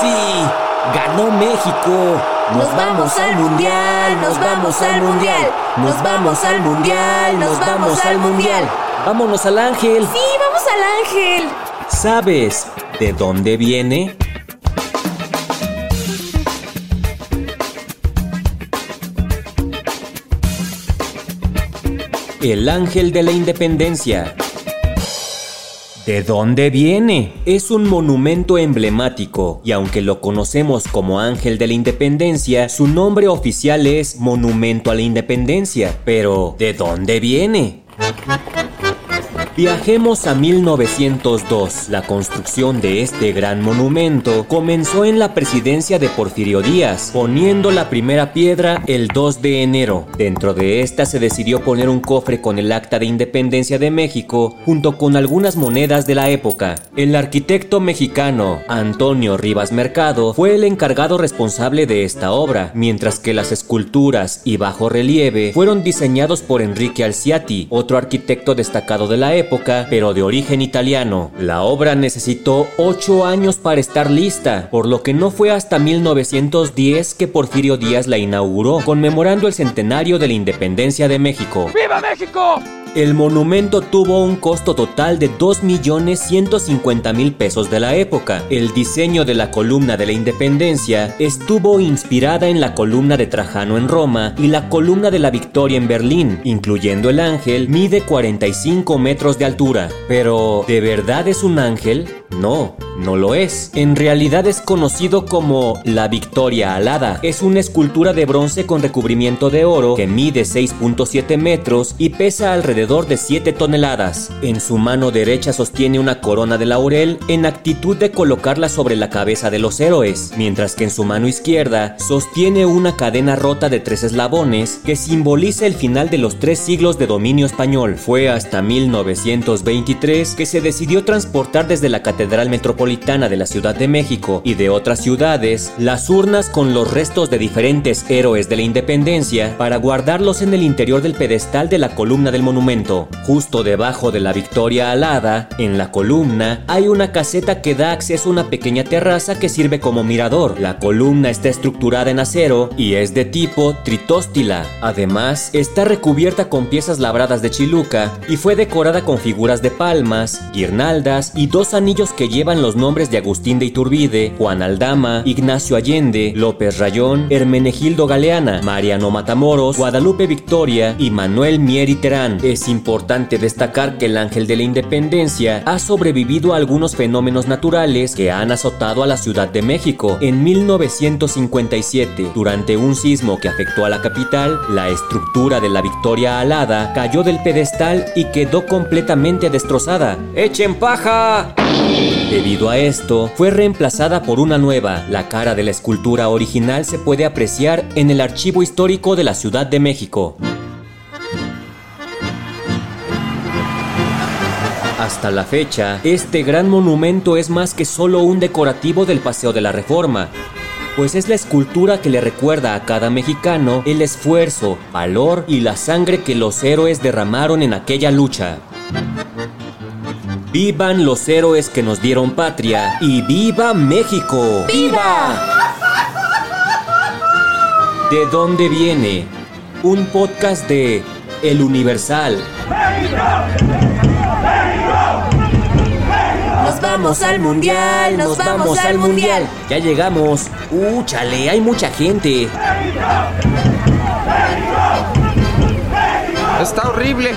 Sí, ganó México. Nos, nos vamos al mundial, nos vamos al mundial, nos vamos al mundial, nos vamos al mundial. Vámonos al ángel. Sí, vamos al ángel. ¿Sabes de dónde viene? El ángel de la independencia. ¿De dónde viene? Es un monumento emblemático y aunque lo conocemos como Ángel de la Independencia, su nombre oficial es Monumento a la Independencia. Pero, ¿de dónde viene? Viajemos a 1902. La construcción de este gran monumento comenzó en la presidencia de Porfirio Díaz, poniendo la primera piedra el 2 de enero. Dentro de esta se decidió poner un cofre con el acta de independencia de México, junto con algunas monedas de la época. El arquitecto mexicano Antonio Rivas Mercado fue el encargado responsable de esta obra, mientras que las esculturas y bajo relieve fueron diseñados por Enrique Alciati, otro arquitecto destacado de la época época, pero de origen italiano. La obra necesitó ocho años para estar lista, por lo que no fue hasta 1910 que Porfirio Díaz la inauguró, conmemorando el centenario de la independencia de México. ¡Viva México! El monumento tuvo un costo total de 2.150.000 pesos de la época. El diseño de la columna de la independencia estuvo inspirada en la columna de Trajano en Roma y la columna de la Victoria en Berlín, incluyendo el ángel, mide 45 metros de altura. Pero, ¿de verdad es un ángel? No, no lo es. En realidad es conocido como la Victoria Alada. Es una escultura de bronce con recubrimiento de oro que mide 6.7 metros y pesa alrededor de 7 toneladas. En su mano derecha sostiene una corona de laurel en actitud de colocarla sobre la cabeza de los héroes, mientras que en su mano izquierda sostiene una cadena rota de tres eslabones que simboliza el final de los tres siglos de dominio español. Fue hasta 1923 que se decidió transportar desde la Catedral Metropolitana de la Ciudad de México y de otras ciudades las urnas con los restos de diferentes héroes de la independencia para guardarlos en el interior del pedestal de la columna del monumento. Justo debajo de la Victoria Alada, en la columna, hay una caseta que da acceso a una pequeña terraza que sirve como mirador. La columna está estructurada en acero y es de tipo tritóstila. Además, está recubierta con piezas labradas de chiluca y fue decorada con figuras de palmas, guirnaldas y dos anillos que llevan los nombres de Agustín de Iturbide, Juan Aldama, Ignacio Allende, López Rayón, Hermenegildo Galeana, Mariano Matamoros, Guadalupe Victoria y Manuel Mieri Terán. Es importante destacar que el Ángel de la Independencia ha sobrevivido a algunos fenómenos naturales que han azotado a la Ciudad de México. En 1957, durante un sismo que afectó a la capital, la estructura de la Victoria Alada cayó del pedestal y quedó completamente destrozada. ¡Echen paja! Debido a esto, fue reemplazada por una nueva. La cara de la escultura original se puede apreciar en el Archivo Histórico de la Ciudad de México. Hasta la fecha, este gran monumento es más que solo un decorativo del Paseo de la Reforma, pues es la escultura que le recuerda a cada mexicano el esfuerzo, valor y la sangre que los héroes derramaron en aquella lucha. Vivan los héroes que nos dieron patria y viva México. ¡Viva! ¿De dónde viene? Un podcast de El Universal. Nos vamos al mundial, nos vamos al mundial. Ya llegamos. Uh, chale, hay mucha gente. Está horrible.